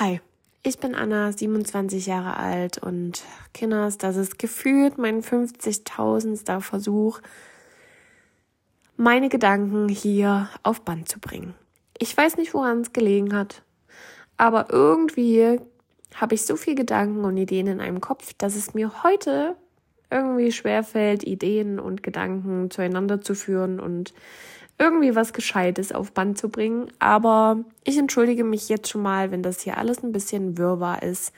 Hi, ich bin Anna, 27 Jahre alt und Kinders, das ist gefühlt mein 50.000. Versuch, meine Gedanken hier auf Band zu bringen. Ich weiß nicht, woran es gelegen hat, aber irgendwie habe ich so viel Gedanken und Ideen in einem Kopf, dass es mir heute irgendwie schwerfällt, Ideen und Gedanken zueinander zu führen und irgendwie was Gescheites auf Band zu bringen. Aber ich entschuldige mich jetzt schon mal, wenn das hier alles ein bisschen wirrwarr ist.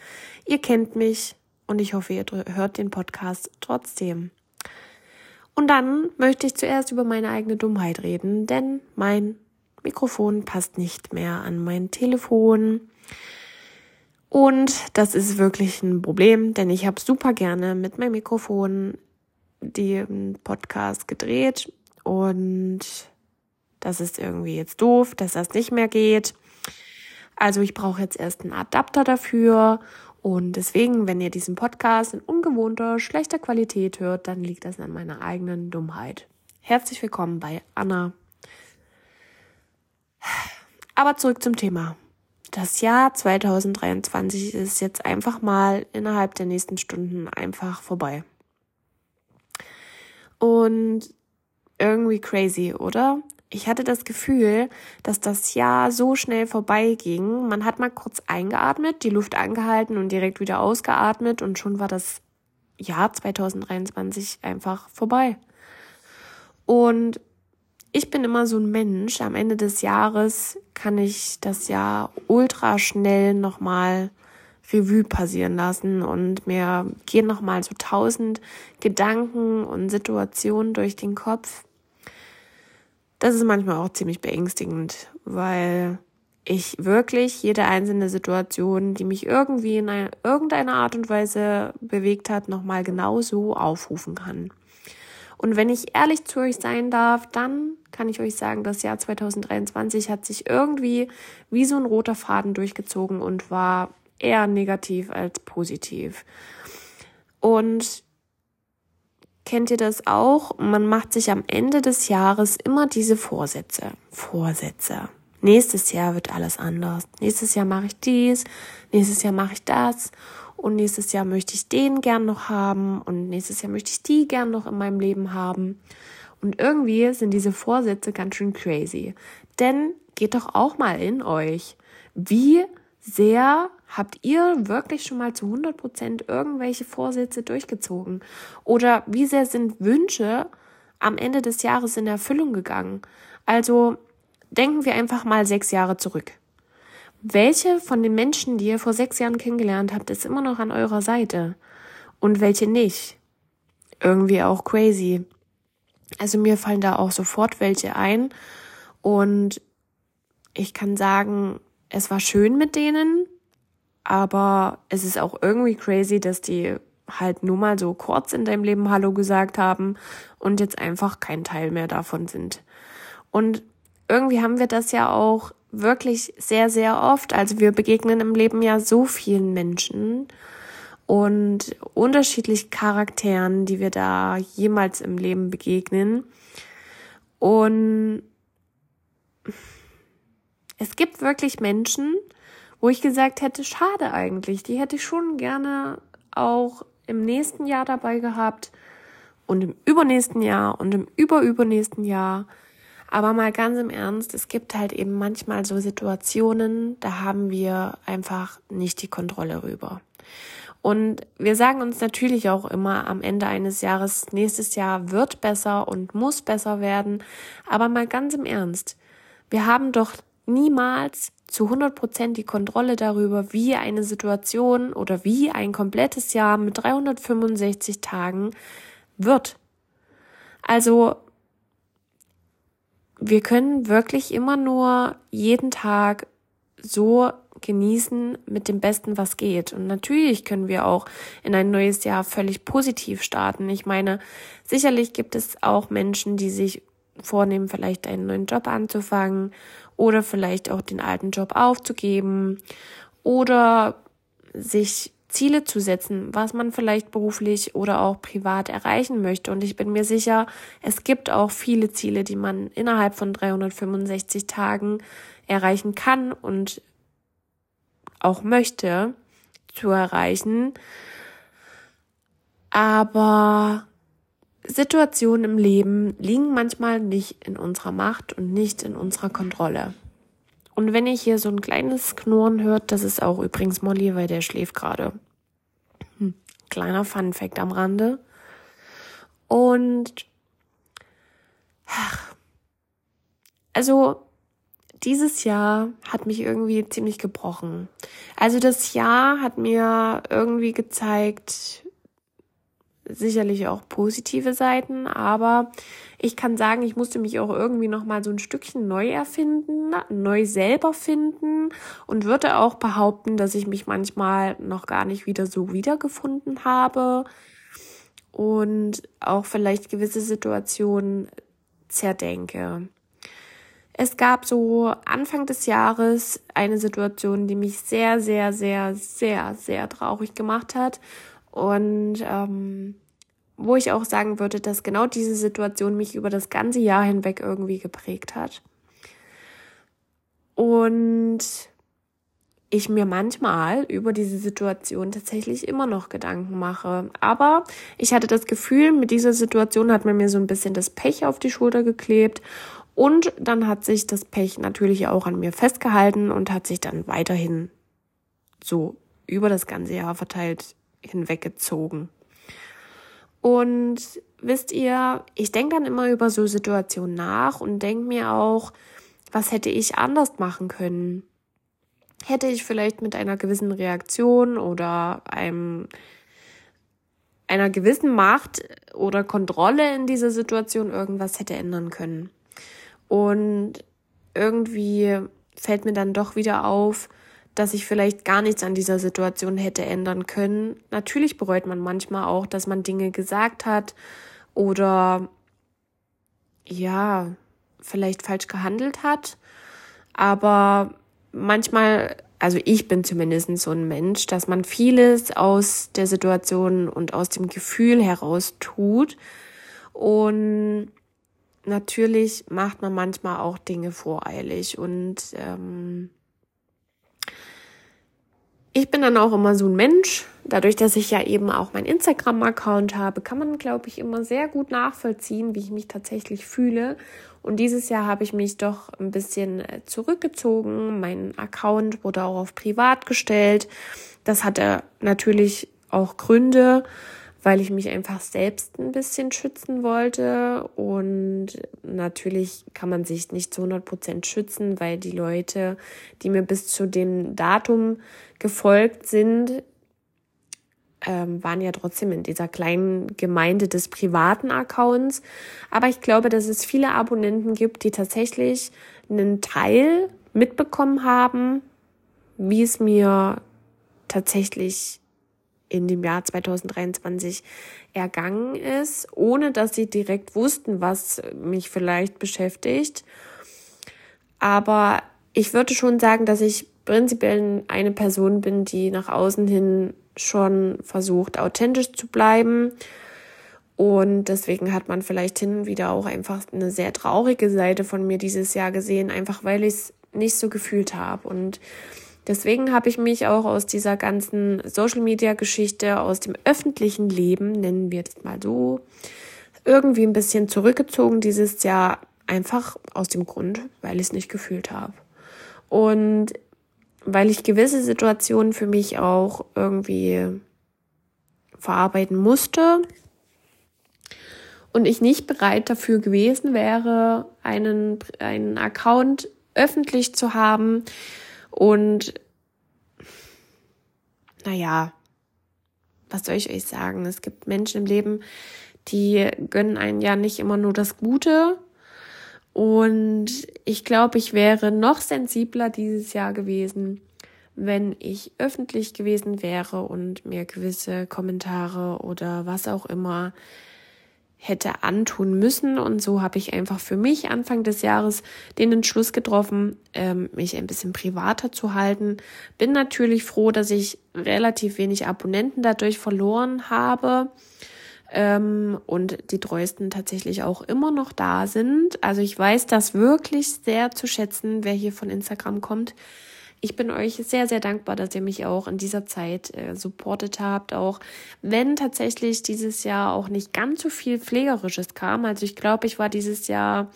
Ihr kennt mich und ich hoffe, ihr hört den Podcast trotzdem. Und dann möchte ich zuerst über meine eigene Dummheit reden, denn mein Mikrofon passt nicht mehr an mein Telefon. Und das ist wirklich ein Problem, denn ich habe super gerne mit meinem Mikrofon den Podcast gedreht und das ist irgendwie jetzt doof, dass das nicht mehr geht. Also ich brauche jetzt erst einen Adapter dafür und deswegen, wenn ihr diesen Podcast in ungewohnter, schlechter Qualität hört, dann liegt das an meiner eigenen Dummheit. Herzlich willkommen bei Anna. Aber zurück zum Thema das Jahr 2023 ist jetzt einfach mal innerhalb der nächsten Stunden einfach vorbei. Und irgendwie crazy, oder? Ich hatte das Gefühl, dass das Jahr so schnell vorbeiging. Man hat mal kurz eingeatmet, die Luft angehalten und direkt wieder ausgeatmet und schon war das Jahr 2023 einfach vorbei. Und ich bin immer so ein Mensch, am Ende des Jahres kann ich das Jahr ultra schnell nochmal Revue passieren lassen und mir gehen nochmal so tausend Gedanken und Situationen durch den Kopf. Das ist manchmal auch ziemlich beängstigend, weil ich wirklich jede einzelne Situation, die mich irgendwie in eine, irgendeiner Art und Weise bewegt hat, nochmal genau so aufrufen kann. Und wenn ich ehrlich zu euch sein darf, dann kann ich euch sagen, das Jahr 2023 hat sich irgendwie wie so ein roter Faden durchgezogen und war eher negativ als positiv. Und kennt ihr das auch? Man macht sich am Ende des Jahres immer diese Vorsätze. Vorsätze. Nächstes Jahr wird alles anders. Nächstes Jahr mache ich dies. Nächstes Jahr mache ich das und nächstes Jahr möchte ich den gern noch haben und nächstes Jahr möchte ich die gern noch in meinem Leben haben. Und irgendwie sind diese Vorsätze ganz schön crazy. Denn geht doch auch mal in euch. Wie sehr habt ihr wirklich schon mal zu 100 Prozent irgendwelche Vorsätze durchgezogen? Oder wie sehr sind Wünsche am Ende des Jahres in Erfüllung gegangen? Also denken wir einfach mal sechs Jahre zurück. Welche von den Menschen, die ihr vor sechs Jahren kennengelernt habt, ist immer noch an eurer Seite? Und welche nicht? Irgendwie auch crazy. Also mir fallen da auch sofort welche ein. Und ich kann sagen, es war schön mit denen, aber es ist auch irgendwie crazy, dass die halt nur mal so kurz in deinem Leben Hallo gesagt haben und jetzt einfach kein Teil mehr davon sind. Und irgendwie haben wir das ja auch wirklich sehr, sehr oft. Also wir begegnen im Leben ja so vielen Menschen und unterschiedlich Charakteren, die wir da jemals im Leben begegnen. Und es gibt wirklich Menschen, wo ich gesagt hätte, schade eigentlich, die hätte ich schon gerne auch im nächsten Jahr dabei gehabt und im übernächsten Jahr und im überübernächsten Jahr. Aber mal ganz im Ernst, es gibt halt eben manchmal so Situationen, da haben wir einfach nicht die Kontrolle rüber. Und wir sagen uns natürlich auch immer am Ende eines Jahres, nächstes Jahr wird besser und muss besser werden. Aber mal ganz im Ernst, wir haben doch niemals zu 100 Prozent die Kontrolle darüber, wie eine Situation oder wie ein komplettes Jahr mit 365 Tagen wird. Also wir können wirklich immer nur jeden Tag so genießen mit dem Besten, was geht. Und natürlich können wir auch in ein neues Jahr völlig positiv starten. Ich meine, sicherlich gibt es auch Menschen, die sich vornehmen, vielleicht einen neuen Job anzufangen oder vielleicht auch den alten Job aufzugeben oder sich Ziele zu setzen, was man vielleicht beruflich oder auch privat erreichen möchte. Und ich bin mir sicher, es gibt auch viele Ziele, die man innerhalb von 365 Tagen erreichen kann und auch möchte, zu erreichen. Aber Situationen im Leben liegen manchmal nicht in unserer Macht und nicht in unserer Kontrolle. Und wenn ihr hier so ein kleines Knurren hört, das ist auch übrigens Molly, weil der schläft gerade. Hm, kleiner Fun Fact am Rande. Und ach, also dieses Jahr hat mich irgendwie ziemlich gebrochen. Also das Jahr hat mir irgendwie gezeigt, sicherlich auch positive Seiten, aber ich kann sagen, ich musste mich auch irgendwie noch mal so ein Stückchen neu erfinden, neu selber finden und würde auch behaupten, dass ich mich manchmal noch gar nicht wieder so wiedergefunden habe und auch vielleicht gewisse Situationen zerdenke. Es gab so Anfang des Jahres eine Situation, die mich sehr, sehr, sehr, sehr, sehr traurig gemacht hat. Und ähm, wo ich auch sagen würde, dass genau diese Situation mich über das ganze Jahr hinweg irgendwie geprägt hat. Und ich mir manchmal über diese Situation tatsächlich immer noch Gedanken mache. Aber ich hatte das Gefühl, mit dieser Situation hat man mir so ein bisschen das Pech auf die Schulter geklebt und dann hat sich das Pech natürlich auch an mir festgehalten und hat sich dann weiterhin so über das ganze Jahr verteilt hinweggezogen. Und wisst ihr, ich denke dann immer über so Situationen nach und denke mir auch, was hätte ich anders machen können? Hätte ich vielleicht mit einer gewissen Reaktion oder einem einer gewissen Macht oder Kontrolle in dieser Situation irgendwas hätte ändern können. Und irgendwie fällt mir dann doch wieder auf, dass ich vielleicht gar nichts an dieser Situation hätte ändern können. Natürlich bereut man manchmal auch, dass man Dinge gesagt hat oder ja, vielleicht falsch gehandelt hat. Aber manchmal, also ich bin zumindest so ein Mensch, dass man vieles aus der Situation und aus dem Gefühl heraus tut. Und natürlich macht man manchmal auch Dinge voreilig und ähm, ich bin dann auch immer so ein Mensch. Dadurch, dass ich ja eben auch meinen Instagram-Account habe, kann man, glaube ich, immer sehr gut nachvollziehen, wie ich mich tatsächlich fühle. Und dieses Jahr habe ich mich doch ein bisschen äh, zurückgezogen. Mein Account wurde auch auf privat gestellt. Das hatte natürlich auch Gründe weil ich mich einfach selbst ein bisschen schützen wollte. Und natürlich kann man sich nicht zu 100 Prozent schützen, weil die Leute, die mir bis zu dem Datum gefolgt sind, ähm, waren ja trotzdem in dieser kleinen Gemeinde des privaten Accounts. Aber ich glaube, dass es viele Abonnenten gibt, die tatsächlich einen Teil mitbekommen haben, wie es mir tatsächlich in dem Jahr 2023 ergangen ist, ohne dass sie direkt wussten, was mich vielleicht beschäftigt. Aber ich würde schon sagen, dass ich prinzipiell eine Person bin, die nach außen hin schon versucht, authentisch zu bleiben. Und deswegen hat man vielleicht hin und wieder auch einfach eine sehr traurige Seite von mir dieses Jahr gesehen, einfach weil ich es nicht so gefühlt habe. Und Deswegen habe ich mich auch aus dieser ganzen Social-Media-Geschichte, aus dem öffentlichen Leben, nennen wir das mal so, irgendwie ein bisschen zurückgezogen dieses Jahr, einfach aus dem Grund, weil ich es nicht gefühlt habe. Und weil ich gewisse Situationen für mich auch irgendwie verarbeiten musste und ich nicht bereit dafür gewesen wäre, einen, einen Account öffentlich zu haben, und naja, was soll ich euch sagen? Es gibt Menschen im Leben, die gönnen einen ja nicht immer nur das Gute. Und ich glaube, ich wäre noch sensibler dieses Jahr gewesen, wenn ich öffentlich gewesen wäre und mir gewisse Kommentare oder was auch immer hätte antun müssen. Und so habe ich einfach für mich Anfang des Jahres den Entschluss getroffen, ähm, mich ein bisschen privater zu halten. Bin natürlich froh, dass ich relativ wenig Abonnenten dadurch verloren habe. Ähm, und die treuesten tatsächlich auch immer noch da sind. Also ich weiß das wirklich sehr zu schätzen, wer hier von Instagram kommt. Ich bin euch sehr, sehr dankbar, dass ihr mich auch in dieser Zeit äh, supportet habt, auch wenn tatsächlich dieses Jahr auch nicht ganz so viel Pflegerisches kam. Also ich glaube, ich war dieses Jahr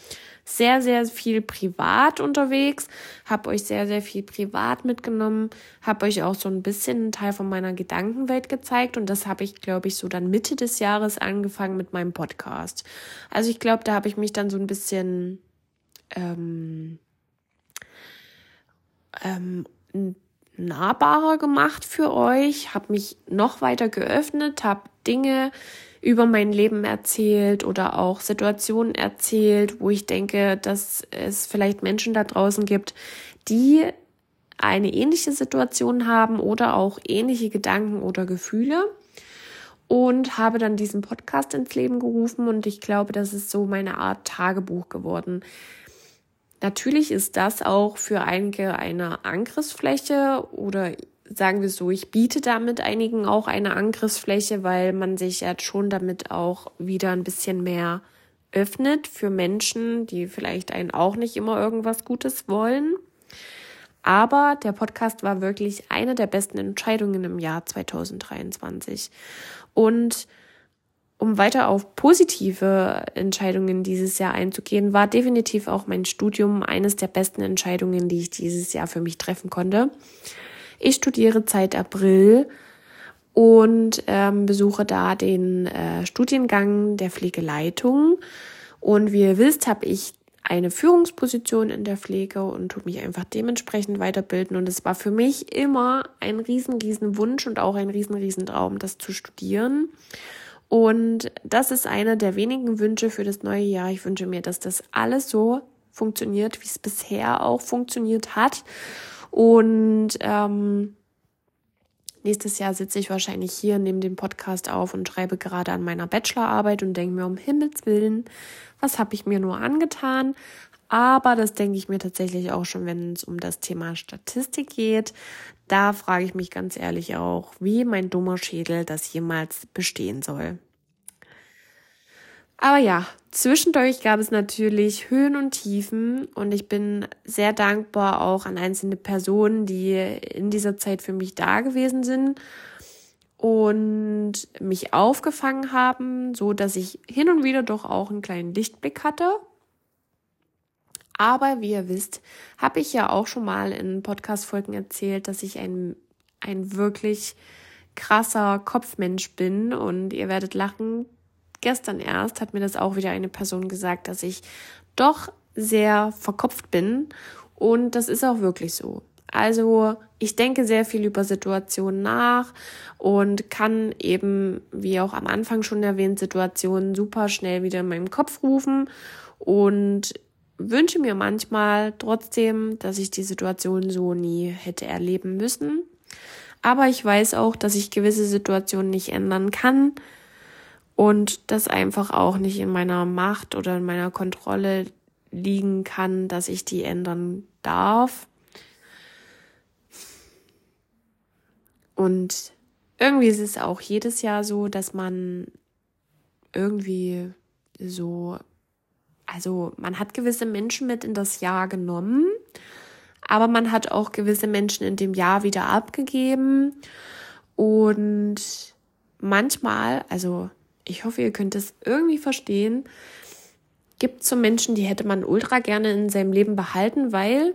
sehr, sehr viel privat unterwegs, habe euch sehr, sehr viel privat mitgenommen, habe euch auch so ein bisschen einen Teil von meiner Gedankenwelt gezeigt und das habe ich, glaube ich, so dann Mitte des Jahres angefangen mit meinem Podcast. Also ich glaube, da habe ich mich dann so ein bisschen ähm, ähm, nahbarer gemacht für euch, habe mich noch weiter geöffnet, habe Dinge über mein Leben erzählt oder auch Situationen erzählt, wo ich denke, dass es vielleicht Menschen da draußen gibt, die eine ähnliche Situation haben oder auch ähnliche Gedanken oder Gefühle und habe dann diesen Podcast ins Leben gerufen und ich glaube, das ist so meine Art Tagebuch geworden. Natürlich ist das auch für einige eine Angriffsfläche oder sagen wir so, ich biete damit einigen auch eine Angriffsfläche, weil man sich jetzt schon damit auch wieder ein bisschen mehr öffnet für Menschen, die vielleicht einen auch nicht immer irgendwas Gutes wollen. Aber der Podcast war wirklich eine der besten Entscheidungen im Jahr 2023. Und um weiter auf positive Entscheidungen dieses Jahr einzugehen, war definitiv auch mein Studium eines der besten Entscheidungen, die ich dieses Jahr für mich treffen konnte. Ich studiere seit April und ähm, besuche da den äh, Studiengang der Pflegeleitung. Und wie ihr wisst, habe ich eine Führungsposition in der Pflege und tut mich einfach dementsprechend weiterbilden. Und es war für mich immer ein riesen, riesen Wunsch und auch ein riesen, riesen Traum, das zu studieren. Und das ist einer der wenigen Wünsche für das neue Jahr. Ich wünsche mir, dass das alles so funktioniert, wie es bisher auch funktioniert hat. Und ähm, nächstes Jahr sitze ich wahrscheinlich hier, nehme den Podcast auf und schreibe gerade an meiner Bachelorarbeit und denke mir um Himmels Willen, was habe ich mir nur angetan? Aber das denke ich mir tatsächlich auch schon, wenn es um das Thema Statistik geht. Da frage ich mich ganz ehrlich auch, wie mein dummer Schädel das jemals bestehen soll. Aber ja, zwischendurch gab es natürlich Höhen und Tiefen und ich bin sehr dankbar auch an einzelne Personen, die in dieser Zeit für mich da gewesen sind und mich aufgefangen haben, so dass ich hin und wieder doch auch einen kleinen Lichtblick hatte aber wie ihr wisst, habe ich ja auch schon mal in Podcast-Folgen erzählt, dass ich ein, ein wirklich krasser Kopfmensch bin und ihr werdet lachen. Gestern erst hat mir das auch wieder eine Person gesagt, dass ich doch sehr verkopft bin und das ist auch wirklich so. Also ich denke sehr viel über Situationen nach und kann eben, wie auch am Anfang schon erwähnt, Situationen super schnell wieder in meinem Kopf rufen und wünsche mir manchmal trotzdem, dass ich die Situation so nie hätte erleben müssen. Aber ich weiß auch, dass ich gewisse Situationen nicht ändern kann und das einfach auch nicht in meiner Macht oder in meiner Kontrolle liegen kann, dass ich die ändern darf. Und irgendwie ist es auch jedes Jahr so, dass man irgendwie so also man hat gewisse Menschen mit in das Jahr genommen, aber man hat auch gewisse Menschen in dem Jahr wieder abgegeben. Und manchmal, also ich hoffe, ihr könnt es irgendwie verstehen, gibt es so Menschen, die hätte man ultra gerne in seinem Leben behalten, weil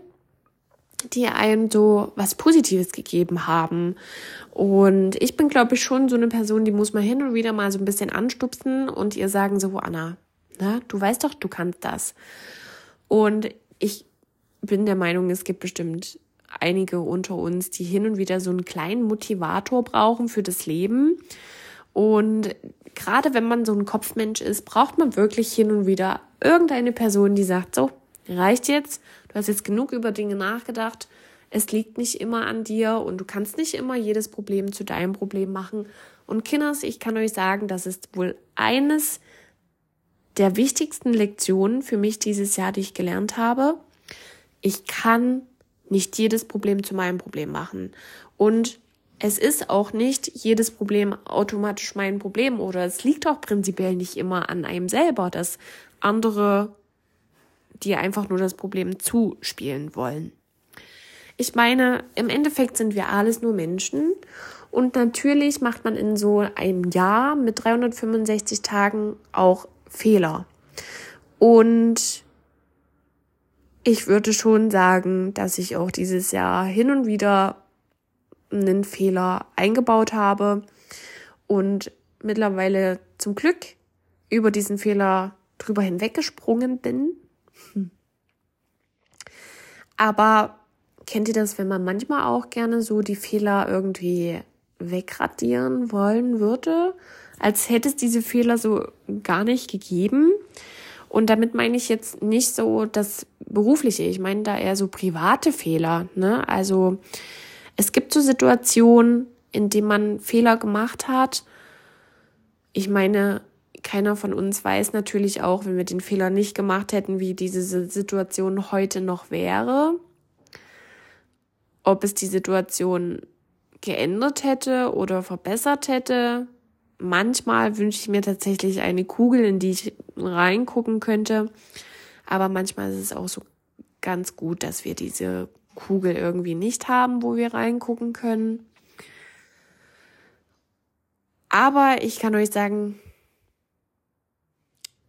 die einem so was Positives gegeben haben. Und ich bin, glaube ich, schon so eine Person, die muss man hin und wieder mal so ein bisschen anstupsen und ihr sagen so, Anna, na, du weißt doch, du kannst das. Und ich bin der Meinung, es gibt bestimmt einige unter uns, die hin und wieder so einen kleinen Motivator brauchen für das Leben. Und gerade wenn man so ein Kopfmensch ist, braucht man wirklich hin und wieder irgendeine Person, die sagt, so, reicht jetzt, du hast jetzt genug über Dinge nachgedacht, es liegt nicht immer an dir und du kannst nicht immer jedes Problem zu deinem Problem machen. Und Kinders, ich kann euch sagen, das ist wohl eines der wichtigsten Lektionen für mich dieses Jahr, die ich gelernt habe. Ich kann nicht jedes Problem zu meinem Problem machen. Und es ist auch nicht jedes Problem automatisch mein Problem oder es liegt auch prinzipiell nicht immer an einem selber, dass andere dir einfach nur das Problem zuspielen wollen. ich meine, im Endeffekt sind wir alles nur Menschen. Und natürlich macht man in so einem Jahr mit 365 Tagen auch Fehler. Und ich würde schon sagen, dass ich auch dieses Jahr hin und wieder einen Fehler eingebaut habe und mittlerweile zum Glück über diesen Fehler drüber hinweggesprungen bin. Aber kennt ihr das, wenn man manchmal auch gerne so die Fehler irgendwie wegradieren wollen würde, als hätte es diese Fehler so gar nicht gegeben? Und damit meine ich jetzt nicht so das berufliche, ich meine da eher so private Fehler. Ne? Also es gibt so Situationen, in denen man Fehler gemacht hat. Ich meine, keiner von uns weiß natürlich auch, wenn wir den Fehler nicht gemacht hätten, wie diese Situation heute noch wäre. Ob es die Situation geändert hätte oder verbessert hätte, manchmal wünsche ich mir tatsächlich eine Kugel, in die ich reingucken könnte. Aber manchmal ist es auch so ganz gut, dass wir diese Kugel irgendwie nicht haben, wo wir reingucken können. Aber ich kann euch sagen,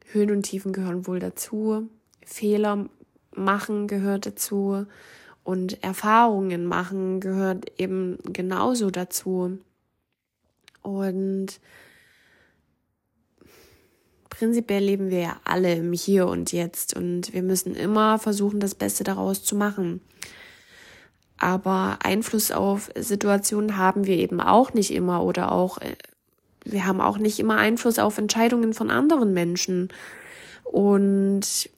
Höhen und Tiefen gehören wohl dazu. Fehler machen gehört dazu. Und Erfahrungen machen gehört eben genauso dazu. Und prinzipiell leben wir ja alle im Hier und Jetzt und wir müssen immer versuchen, das Beste daraus zu machen. Aber Einfluss auf Situationen haben wir eben auch nicht immer oder auch, äh, wir haben auch nicht immer Einfluss auf Entscheidungen von anderen Menschen. Und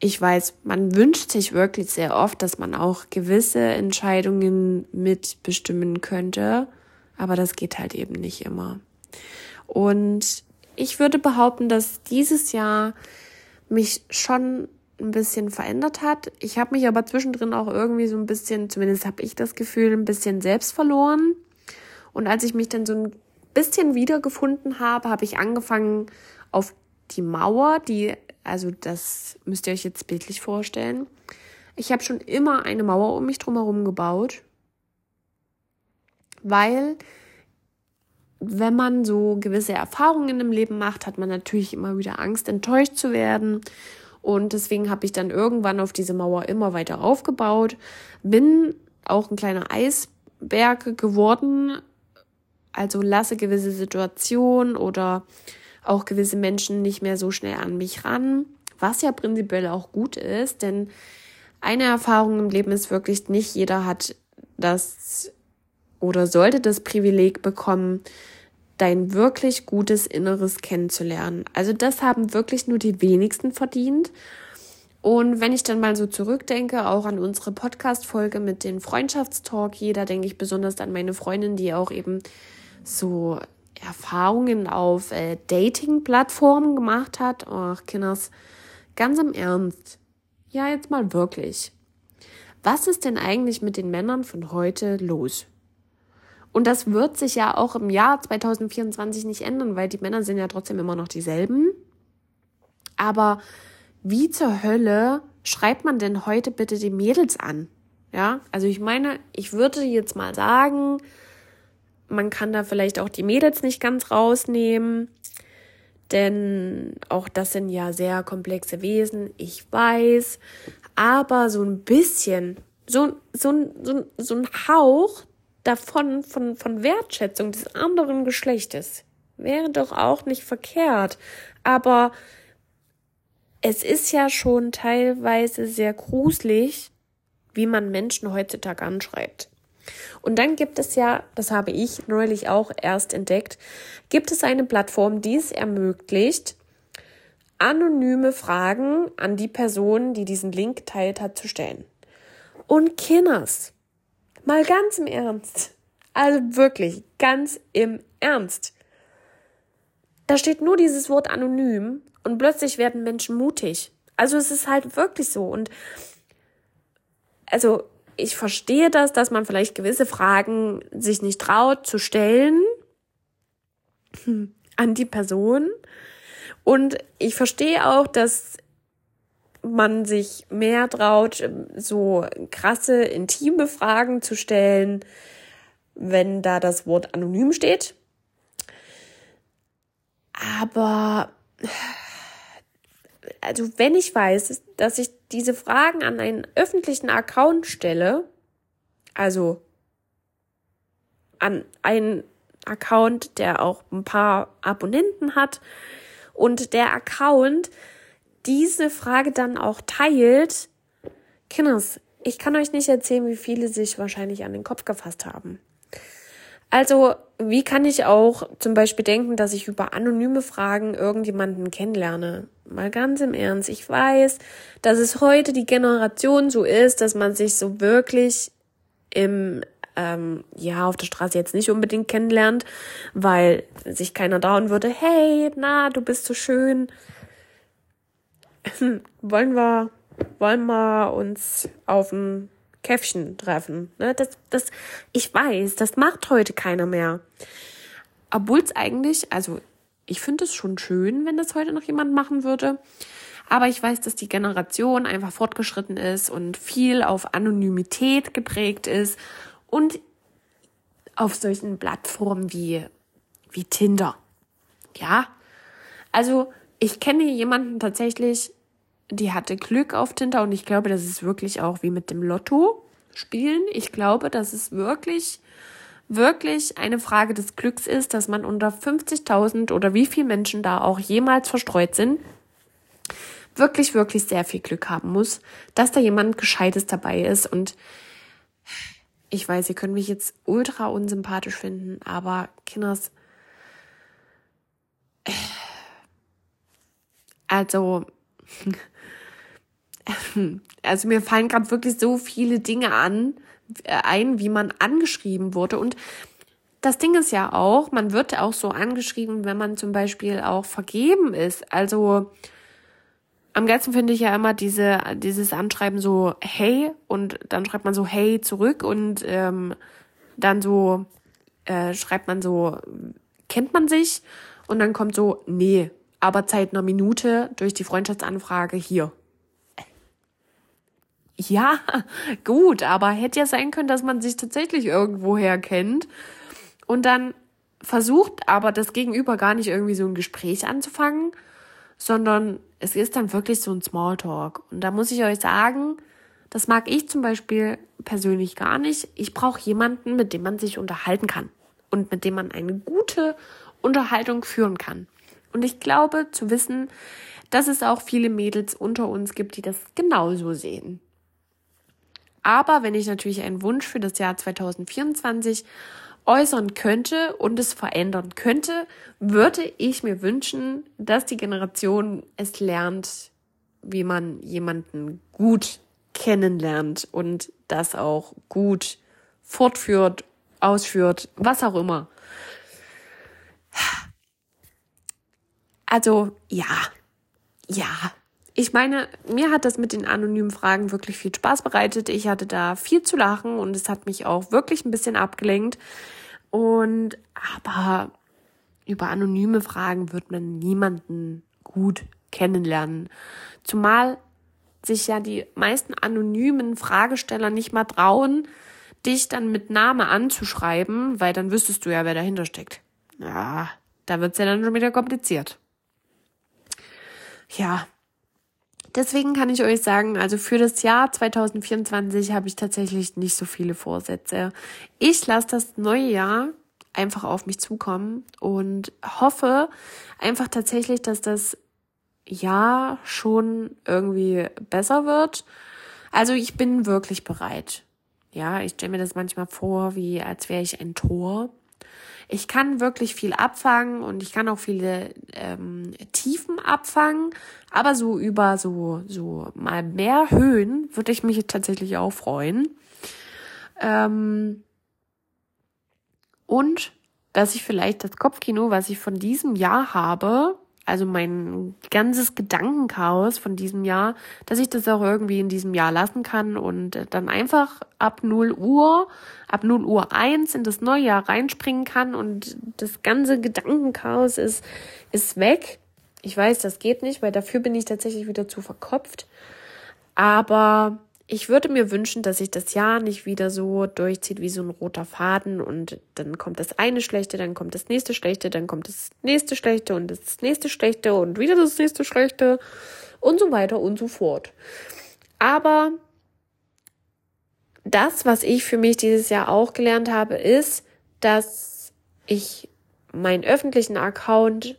ich weiß, man wünscht sich wirklich sehr oft, dass man auch gewisse Entscheidungen mitbestimmen könnte, aber das geht halt eben nicht immer. Und ich würde behaupten, dass dieses Jahr mich schon ein bisschen verändert hat. Ich habe mich aber zwischendrin auch irgendwie so ein bisschen, zumindest habe ich das Gefühl, ein bisschen selbst verloren. Und als ich mich dann so ein bisschen wiedergefunden habe, habe ich angefangen, auf die Mauer, die also das müsst ihr euch jetzt bildlich vorstellen. Ich habe schon immer eine Mauer um mich drumherum gebaut, weil wenn man so gewisse Erfahrungen im Leben macht, hat man natürlich immer wieder Angst, enttäuscht zu werden. Und deswegen habe ich dann irgendwann auf diese Mauer immer weiter aufgebaut, bin auch ein kleiner Eisberg geworden, also lasse gewisse Situationen oder auch gewisse Menschen nicht mehr so schnell an mich ran, was ja prinzipiell auch gut ist, denn eine Erfahrung im Leben ist wirklich nicht jeder hat das oder sollte das Privileg bekommen, dein wirklich gutes Inneres kennenzulernen. Also das haben wirklich nur die wenigsten verdient. Und wenn ich dann mal so zurückdenke, auch an unsere Podcast-Folge mit den Freundschaftstalk, jeder denke ich besonders an meine Freundin, die auch eben so Erfahrungen auf äh, Dating-Plattformen gemacht hat. Ach, Kinders, ganz im Ernst. Ja, jetzt mal wirklich. Was ist denn eigentlich mit den Männern von heute los? Und das wird sich ja auch im Jahr 2024 nicht ändern, weil die Männer sind ja trotzdem immer noch dieselben. Aber wie zur Hölle schreibt man denn heute bitte die Mädels an? Ja, also ich meine, ich würde jetzt mal sagen, man kann da vielleicht auch die Mädels nicht ganz rausnehmen, denn auch das sind ja sehr komplexe Wesen, ich weiß, aber so ein bisschen, so, so, so, so ein Hauch davon, von, von Wertschätzung des anderen Geschlechtes wäre doch auch nicht verkehrt. Aber es ist ja schon teilweise sehr gruselig, wie man Menschen heutzutage anschreibt. Und dann gibt es ja, das habe ich neulich auch erst entdeckt, gibt es eine Plattform, die es ermöglicht, anonyme Fragen an die Person, die diesen Link geteilt hat, zu stellen. Und Kinders, mal ganz im Ernst, also wirklich ganz im Ernst. Da steht nur dieses Wort anonym und plötzlich werden Menschen mutig. Also es ist halt wirklich so und also ich verstehe das, dass man vielleicht gewisse Fragen sich nicht traut zu stellen an die Person. Und ich verstehe auch, dass man sich mehr traut, so krasse, intime Fragen zu stellen, wenn da das Wort anonym steht. Aber also wenn ich weiß, dass ich diese Fragen an einen öffentlichen Account stelle, also an einen Account, der auch ein paar Abonnenten hat und der Account diese Frage dann auch teilt, Kinders, ich kann euch nicht erzählen, wie viele sich wahrscheinlich an den Kopf gefasst haben. Also, wie kann ich auch zum Beispiel denken, dass ich über anonyme Fragen irgendjemanden kennenlerne? Mal ganz im Ernst. Ich weiß, dass es heute die Generation so ist, dass man sich so wirklich im ähm, ja auf der Straße jetzt nicht unbedingt kennenlernt, weil sich keiner trauen würde. Hey, na, du bist so schön. wollen wir wollen wir uns auf ein Käffchen treffen. Ne? Das, das, ich weiß, das macht heute keiner mehr. Obwohl es eigentlich, also ich finde es schon schön, wenn das heute noch jemand machen würde. Aber ich weiß, dass die Generation einfach fortgeschritten ist und viel auf Anonymität geprägt ist und auf solchen Plattformen wie, wie Tinder. Ja. Also, ich kenne jemanden tatsächlich, die hatte Glück auf Tinder und ich glaube, das ist wirklich auch wie mit dem Lotto spielen. Ich glaube, dass es wirklich, wirklich eine Frage des Glücks ist, dass man unter 50.000 oder wie viele Menschen da auch jemals verstreut sind, wirklich, wirklich sehr viel Glück haben muss, dass da jemand Gescheites dabei ist und ich weiß, ihr könnt mich jetzt ultra unsympathisch finden, aber Kinders, also also mir fallen gerade wirklich so viele Dinge an, äh, ein, wie man angeschrieben wurde. Und das Ding ist ja auch, man wird auch so angeschrieben, wenn man zum Beispiel auch vergeben ist. Also am geilsten finde ich ja immer diese, dieses Anschreiben so hey und dann schreibt man so hey zurück und ähm, dann so äh, schreibt man so, kennt man sich? Und dann kommt so, nee, aber Zeit einer Minute durch die Freundschaftsanfrage hier ja, gut, aber hätte ja sein können, dass man sich tatsächlich irgendwoher kennt und dann versucht aber das Gegenüber gar nicht irgendwie so ein Gespräch anzufangen, sondern es ist dann wirklich so ein Smalltalk. Und da muss ich euch sagen, das mag ich zum Beispiel persönlich gar nicht. Ich brauche jemanden, mit dem man sich unterhalten kann und mit dem man eine gute Unterhaltung führen kann. Und ich glaube zu wissen, dass es auch viele Mädels unter uns gibt, die das genauso sehen. Aber wenn ich natürlich einen Wunsch für das Jahr 2024 äußern könnte und es verändern könnte, würde ich mir wünschen, dass die Generation es lernt, wie man jemanden gut kennenlernt und das auch gut fortführt, ausführt, was auch immer. Also ja, ja, ich meine, mir hat das mit den anonymen Fragen wirklich viel Spaß bereitet. Ich hatte da viel zu lachen und es hat mich auch wirklich ein bisschen abgelenkt. Und aber über anonyme Fragen wird man niemanden gut kennenlernen. Zumal sich ja die meisten anonymen Fragesteller nicht mal trauen, dich dann mit Name anzuschreiben, weil dann wüsstest du ja, wer dahinter steckt. Ja, da wird's ja dann schon wieder kompliziert. Ja, Deswegen kann ich euch sagen, also für das Jahr 2024 habe ich tatsächlich nicht so viele Vorsätze. Ich lasse das neue Jahr einfach auf mich zukommen und hoffe einfach tatsächlich, dass das Jahr schon irgendwie besser wird. Also ich bin wirklich bereit. Ja, ich stelle mir das manchmal vor, wie als wäre ich ein Tor ich kann wirklich viel abfangen und ich kann auch viele ähm, Tiefen abfangen, aber so über so, so mal mehr Höhen würde ich mich tatsächlich auch freuen. Ähm, und dass ich vielleicht das Kopfkino, was ich von diesem Jahr habe, also mein ganzes Gedankenchaos von diesem Jahr, dass ich das auch irgendwie in diesem Jahr lassen kann und dann einfach ab 0 Uhr, ab 0 Uhr 1 in das neue Jahr reinspringen kann und das ganze Gedankenchaos ist, ist weg. Ich weiß, das geht nicht, weil dafür bin ich tatsächlich wieder zu verkopft. Aber ich würde mir wünschen, dass sich das Jahr nicht wieder so durchzieht wie so ein roter Faden und dann kommt das eine Schlechte, dann kommt das nächste Schlechte, dann kommt das nächste Schlechte und das nächste Schlechte und wieder das nächste Schlechte und so weiter und so fort. Aber das, was ich für mich dieses Jahr auch gelernt habe, ist, dass ich meinen öffentlichen Account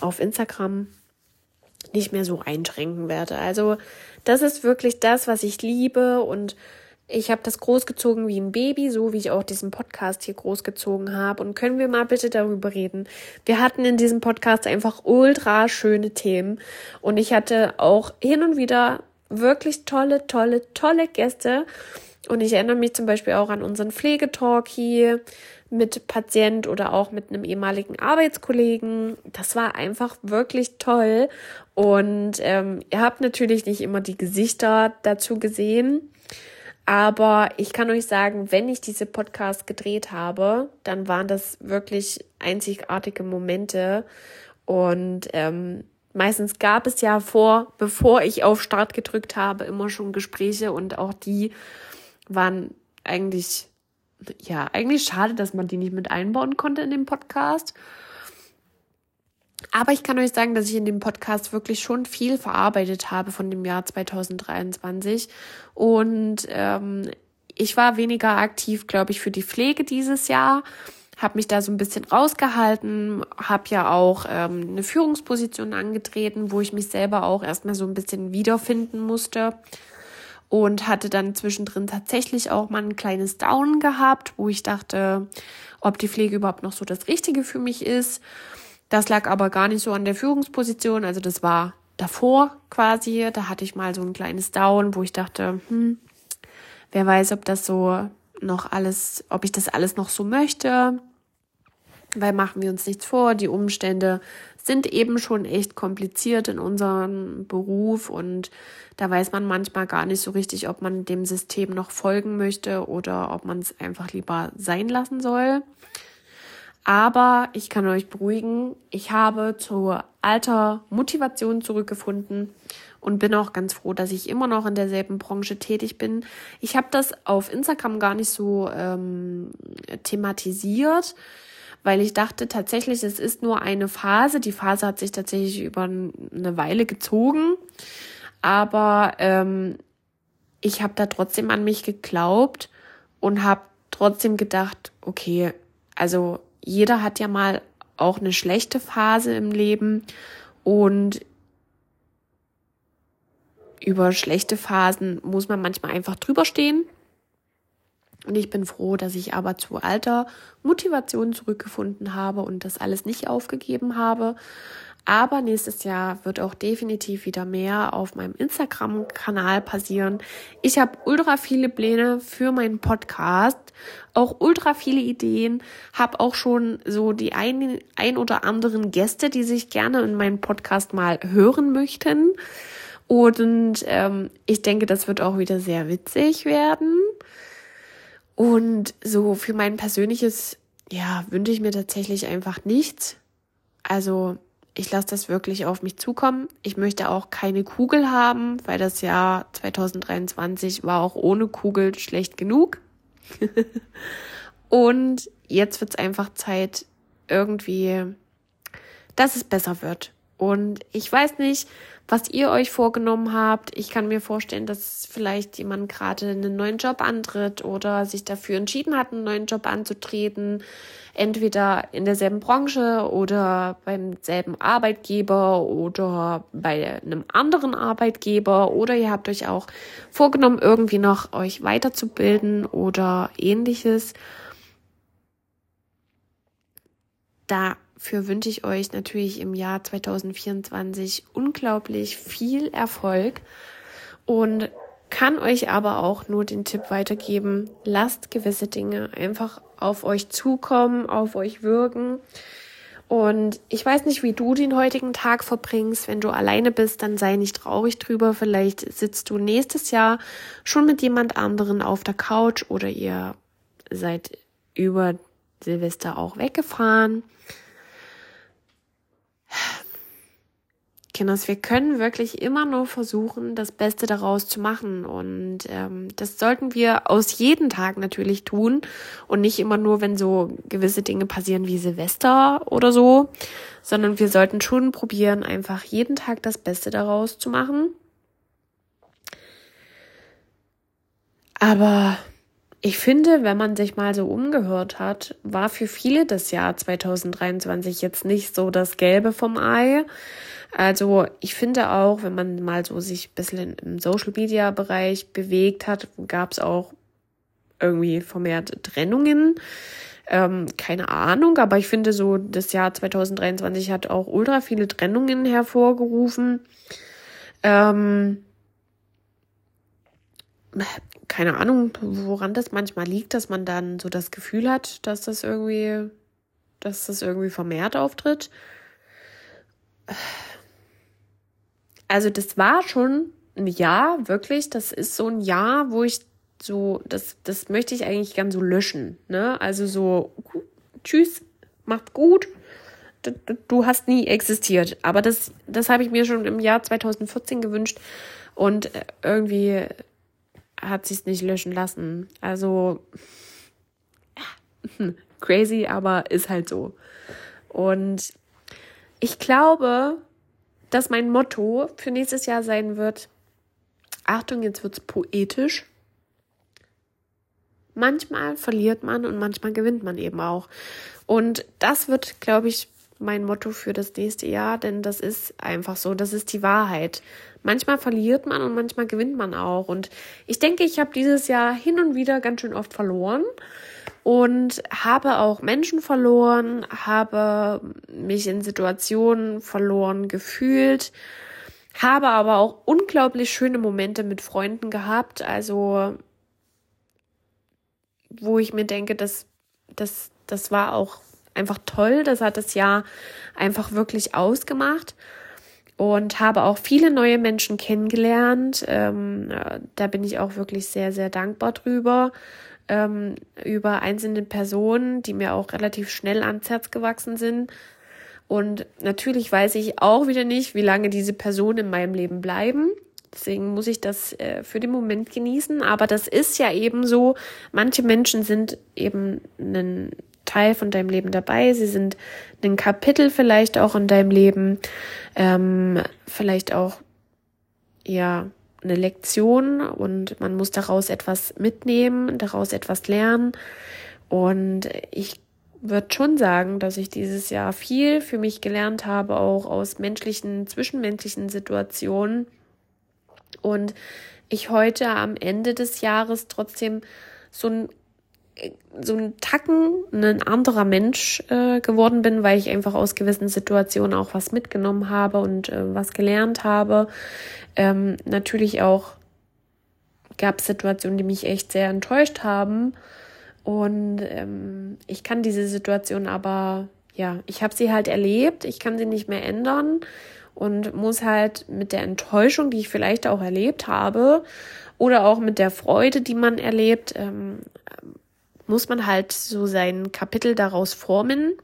auf Instagram nicht mehr so einschränken werde. Also das ist wirklich das, was ich liebe und ich habe das großgezogen wie ein Baby, so wie ich auch diesen Podcast hier großgezogen habe. Und können wir mal bitte darüber reden? Wir hatten in diesem Podcast einfach ultra schöne Themen. Und ich hatte auch hin und wieder wirklich tolle, tolle, tolle Gäste. Und ich erinnere mich zum Beispiel auch an unseren Pflegetalk hier mit Patient oder auch mit einem ehemaligen Arbeitskollegen. Das war einfach wirklich toll. Und ähm, ihr habt natürlich nicht immer die Gesichter dazu gesehen. Aber ich kann euch sagen, wenn ich diese Podcast gedreht habe, dann waren das wirklich einzigartige Momente. Und ähm, meistens gab es ja vor, bevor ich auf Start gedrückt habe, immer schon Gespräche und auch die waren eigentlich ja, eigentlich schade, dass man die nicht mit einbauen konnte in den Podcast. Aber ich kann euch sagen, dass ich in dem Podcast wirklich schon viel verarbeitet habe von dem Jahr 2023. Und ähm, ich war weniger aktiv, glaube ich, für die Pflege dieses Jahr. Habe mich da so ein bisschen rausgehalten, habe ja auch ähm, eine Führungsposition angetreten, wo ich mich selber auch erstmal so ein bisschen wiederfinden musste und hatte dann zwischendrin tatsächlich auch mal ein kleines Down gehabt, wo ich dachte, ob die Pflege überhaupt noch so das Richtige für mich ist. Das lag aber gar nicht so an der Führungsposition, also das war davor quasi. Da hatte ich mal so ein kleines Down, wo ich dachte, hm, wer weiß, ob das so noch alles, ob ich das alles noch so möchte. Weil machen wir uns nichts vor, die Umstände sind eben schon echt kompliziert in unserem Beruf und da weiß man manchmal gar nicht so richtig, ob man dem System noch folgen möchte oder ob man es einfach lieber sein lassen soll. Aber ich kann euch beruhigen, ich habe zur alter Motivation zurückgefunden und bin auch ganz froh, dass ich immer noch in derselben Branche tätig bin. Ich habe das auf Instagram gar nicht so ähm, thematisiert weil ich dachte tatsächlich, es ist nur eine Phase. Die Phase hat sich tatsächlich über eine Weile gezogen, aber ähm, ich habe da trotzdem an mich geglaubt und habe trotzdem gedacht, okay, also jeder hat ja mal auch eine schlechte Phase im Leben und über schlechte Phasen muss man manchmal einfach drüber stehen und ich bin froh, dass ich aber zu alter Motivation zurückgefunden habe und das alles nicht aufgegeben habe. Aber nächstes Jahr wird auch definitiv wieder mehr auf meinem Instagram-Kanal passieren. Ich habe ultra viele Pläne für meinen Podcast, auch ultra viele Ideen, habe auch schon so die ein, ein oder anderen Gäste, die sich gerne in meinem Podcast mal hören möchten. Und ähm, ich denke, das wird auch wieder sehr witzig werden. Und so für mein persönliches, ja, wünsche ich mir tatsächlich einfach nichts. Also ich lasse das wirklich auf mich zukommen. Ich möchte auch keine Kugel haben, weil das Jahr 2023 war auch ohne Kugel schlecht genug. Und jetzt wird es einfach Zeit, irgendwie, dass es besser wird. Und ich weiß nicht, was ihr euch vorgenommen habt. Ich kann mir vorstellen, dass vielleicht jemand gerade einen neuen Job antritt oder sich dafür entschieden hat, einen neuen Job anzutreten. Entweder in derselben Branche oder beim selben Arbeitgeber oder bei einem anderen Arbeitgeber oder ihr habt euch auch vorgenommen, irgendwie noch euch weiterzubilden oder ähnliches. Da Dafür wünsche ich euch natürlich im Jahr 2024 unglaublich viel Erfolg und kann euch aber auch nur den Tipp weitergeben, lasst gewisse Dinge einfach auf euch zukommen, auf euch wirken. Und ich weiß nicht, wie du den heutigen Tag verbringst. Wenn du alleine bist, dann sei nicht traurig drüber. Vielleicht sitzt du nächstes Jahr schon mit jemand anderen auf der Couch oder ihr seid über Silvester auch weggefahren Kinders, wir können wirklich immer nur versuchen, das Beste daraus zu machen. Und ähm, das sollten wir aus jedem Tag natürlich tun und nicht immer nur, wenn so gewisse Dinge passieren wie Silvester oder so, sondern wir sollten schon probieren, einfach jeden Tag das Beste daraus zu machen. Aber ich finde, wenn man sich mal so umgehört hat, war für viele das Jahr 2023 jetzt nicht so das Gelbe vom Ei. Also ich finde auch, wenn man mal so sich ein bisschen im Social Media Bereich bewegt hat, gab es auch irgendwie vermehrt Trennungen. Ähm, keine Ahnung, aber ich finde so, das Jahr 2023 hat auch ultra viele Trennungen hervorgerufen. Ähm, keine Ahnung, woran das manchmal liegt, dass man dann so das Gefühl hat, dass das irgendwie, dass das irgendwie vermehrt auftritt also das war schon ein Jahr, wirklich. Das ist so ein Jahr, wo ich so, das, das möchte ich eigentlich gern so löschen. Ne? Also so, tschüss, macht gut. Du hast nie existiert. Aber das, das habe ich mir schon im Jahr 2014 gewünscht. Und irgendwie hat es nicht löschen lassen. Also crazy, aber ist halt so. Und ich glaube, dass mein Motto für nächstes Jahr sein wird, Achtung, jetzt wird's poetisch. Manchmal verliert man und manchmal gewinnt man eben auch. Und das wird, glaube ich, mein Motto für das nächste Jahr, denn das ist einfach so, das ist die Wahrheit. Manchmal verliert man und manchmal gewinnt man auch. Und ich denke, ich habe dieses Jahr hin und wieder ganz schön oft verloren und habe auch Menschen verloren, habe mich in Situationen verloren gefühlt, habe aber auch unglaublich schöne Momente mit Freunden gehabt, also wo ich mir denke, dass das das war auch einfach toll, das hat das Jahr einfach wirklich ausgemacht und habe auch viele neue Menschen kennengelernt. Ähm, da bin ich auch wirklich sehr, sehr dankbar drüber ähm, über einzelne Personen, die mir auch relativ schnell ans Herz gewachsen sind. Und natürlich weiß ich auch wieder nicht, wie lange diese Personen in meinem Leben bleiben. Deswegen muss ich das äh, für den Moment genießen. Aber das ist ja eben so. Manche Menschen sind eben ein Teil von deinem Leben dabei. Sie sind ein Kapitel vielleicht auch in deinem Leben. Ähm, vielleicht auch, ja, eine Lektion und man muss daraus etwas mitnehmen, daraus etwas lernen. Und ich würde schon sagen, dass ich dieses Jahr viel für mich gelernt habe, auch aus menschlichen, zwischenmenschlichen Situationen. Und ich heute am Ende des Jahres trotzdem so ein so ein Tacken ein anderer Mensch äh, geworden bin, weil ich einfach aus gewissen Situationen auch was mitgenommen habe und äh, was gelernt habe. Ähm, natürlich auch gab es Situationen, die mich echt sehr enttäuscht haben. Und ähm, ich kann diese Situation aber, ja, ich habe sie halt erlebt, ich kann sie nicht mehr ändern und muss halt mit der Enttäuschung, die ich vielleicht auch erlebt habe, oder auch mit der Freude, die man erlebt, ähm, muss man halt so sein Kapitel daraus formen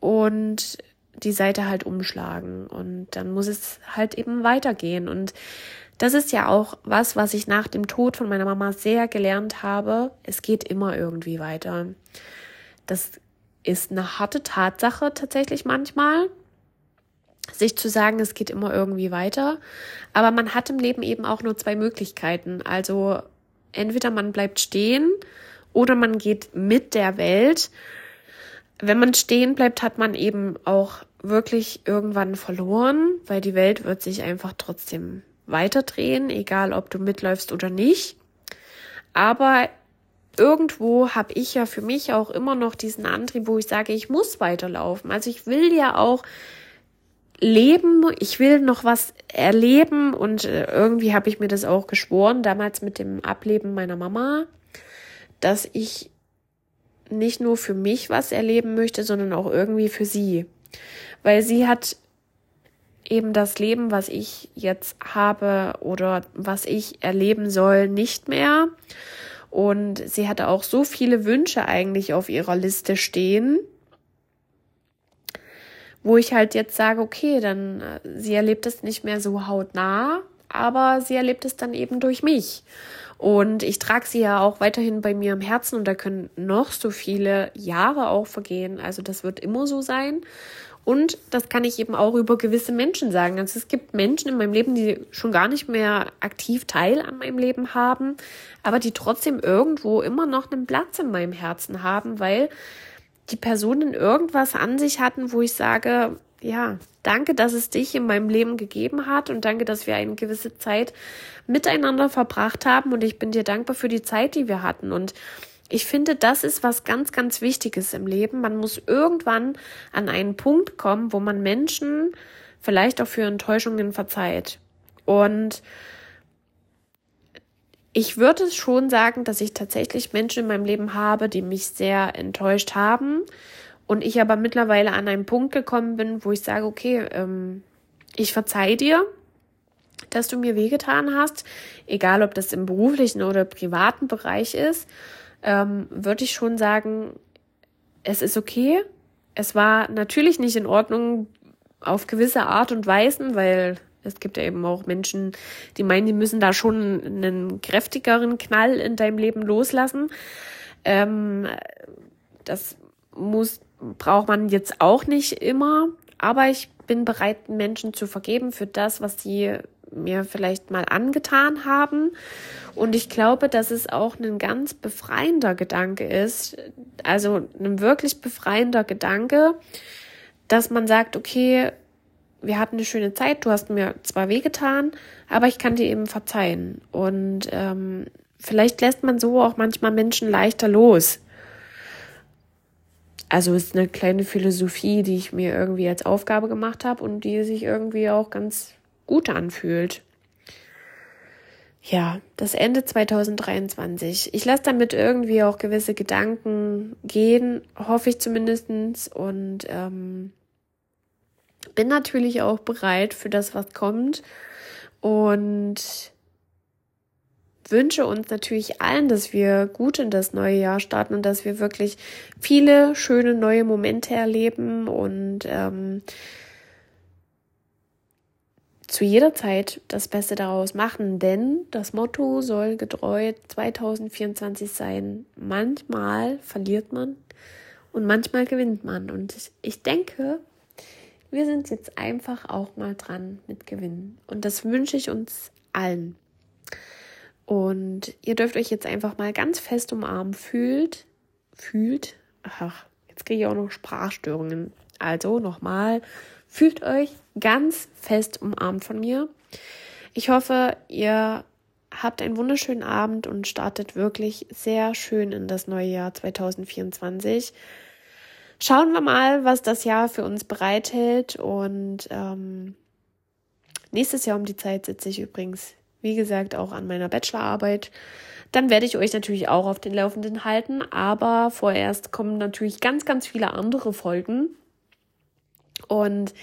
und die Seite halt umschlagen und dann muss es halt eben weitergehen und das ist ja auch was, was ich nach dem Tod von meiner Mama sehr gelernt habe. Es geht immer irgendwie weiter. Das ist eine harte Tatsache tatsächlich manchmal, sich zu sagen, es geht immer irgendwie weiter. Aber man hat im Leben eben auch nur zwei Möglichkeiten. Also entweder man bleibt stehen oder man geht mit der Welt. Wenn man stehen bleibt, hat man eben auch wirklich irgendwann verloren, weil die Welt wird sich einfach trotzdem weiterdrehen, egal ob du mitläufst oder nicht. Aber irgendwo habe ich ja für mich auch immer noch diesen Antrieb, wo ich sage, ich muss weiterlaufen. Also ich will ja auch leben, ich will noch was erleben und äh, irgendwie habe ich mir das auch geschworen, damals mit dem Ableben meiner Mama, dass ich nicht nur für mich was erleben möchte, sondern auch irgendwie für sie. Weil sie hat eben das Leben, was ich jetzt habe oder was ich erleben soll, nicht mehr. Und sie hatte auch so viele Wünsche eigentlich auf ihrer Liste stehen, wo ich halt jetzt sage, okay, dann äh, sie erlebt es nicht mehr so hautnah, aber sie erlebt es dann eben durch mich. Und ich trage sie ja auch weiterhin bei mir im Herzen und da können noch so viele Jahre auch vergehen. Also das wird immer so sein. Und das kann ich eben auch über gewisse Menschen sagen. Also es gibt Menschen in meinem Leben, die schon gar nicht mehr aktiv Teil an meinem Leben haben, aber die trotzdem irgendwo immer noch einen Platz in meinem Herzen haben, weil die Personen irgendwas an sich hatten, wo ich sage, ja, danke, dass es dich in meinem Leben gegeben hat und danke, dass wir eine gewisse Zeit miteinander verbracht haben und ich bin dir dankbar für die Zeit, die wir hatten und ich finde, das ist was ganz, ganz Wichtiges im Leben. Man muss irgendwann an einen Punkt kommen, wo man Menschen vielleicht auch für Enttäuschungen verzeiht. Und ich würde schon sagen, dass ich tatsächlich Menschen in meinem Leben habe, die mich sehr enttäuscht haben. Und ich aber mittlerweile an einen Punkt gekommen bin, wo ich sage, okay, ähm, ich verzeih dir, dass du mir wehgetan hast, egal ob das im beruflichen oder privaten Bereich ist ähm, würde ich schon sagen, es ist okay. Es war natürlich nicht in Ordnung auf gewisse Art und Weisen, weil es gibt ja eben auch Menschen, die meinen, die müssen da schon einen kräftigeren Knall in deinem Leben loslassen. Ähm, das muss, braucht man jetzt auch nicht immer, aber ich bin bereit, Menschen zu vergeben für das, was sie mir vielleicht mal angetan haben. Und ich glaube, dass es auch ein ganz befreiender Gedanke ist, also ein wirklich befreiender Gedanke, dass man sagt, okay, wir hatten eine schöne Zeit, du hast mir zwar wehgetan, aber ich kann dir eben verzeihen. Und ähm, vielleicht lässt man so auch manchmal Menschen leichter los. Also ist eine kleine Philosophie, die ich mir irgendwie als Aufgabe gemacht habe und die sich irgendwie auch ganz gut anfühlt. Ja, das Ende 2023. Ich lasse damit irgendwie auch gewisse Gedanken gehen, hoffe ich zumindestens Und ähm, bin natürlich auch bereit für das, was kommt. Und wünsche uns natürlich allen, dass wir gut in das neue Jahr starten und dass wir wirklich viele schöne neue Momente erleben und ähm, zu jeder Zeit das Beste daraus machen, denn das Motto soll getreu 2024 sein. Manchmal verliert man und manchmal gewinnt man. Und ich, ich denke, wir sind jetzt einfach auch mal dran mit Gewinnen. Und das wünsche ich uns allen. Und ihr dürft euch jetzt einfach mal ganz fest umarmen. Fühlt, fühlt, ach, jetzt kriege ich auch noch Sprachstörungen. Also nochmal, Fühlt euch ganz fest umarmt von mir. Ich hoffe, ihr habt einen wunderschönen Abend und startet wirklich sehr schön in das neue Jahr 2024. Schauen wir mal, was das Jahr für uns bereithält. Und ähm, nächstes Jahr um die Zeit sitze ich übrigens, wie gesagt, auch an meiner Bachelorarbeit. Dann werde ich euch natürlich auch auf den Laufenden halten. Aber vorerst kommen natürlich ganz, ganz viele andere Folgen. Und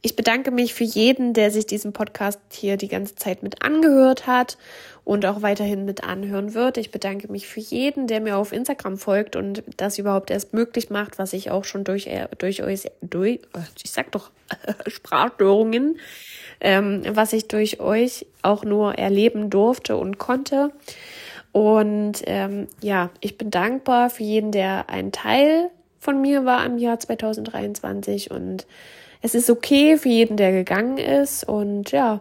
ich bedanke mich für jeden, der sich diesen Podcast hier die ganze Zeit mit angehört hat und auch weiterhin mit anhören wird. Ich bedanke mich für jeden, der mir auf Instagram folgt und das überhaupt erst möglich macht, was ich auch schon durch, äh, durch euch, durch, äh, ich sag doch, Sprachstörungen, ähm, was ich durch euch auch nur erleben durfte und konnte. Und ähm, ja, ich bin dankbar für jeden, der ein Teil von mir war im Jahr 2023 und es ist okay für jeden, der gegangen ist und ja,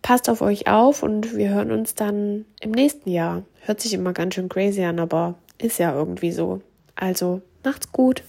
passt auf euch auf und wir hören uns dann im nächsten Jahr. Hört sich immer ganz schön crazy an, aber ist ja irgendwie so. Also macht's gut.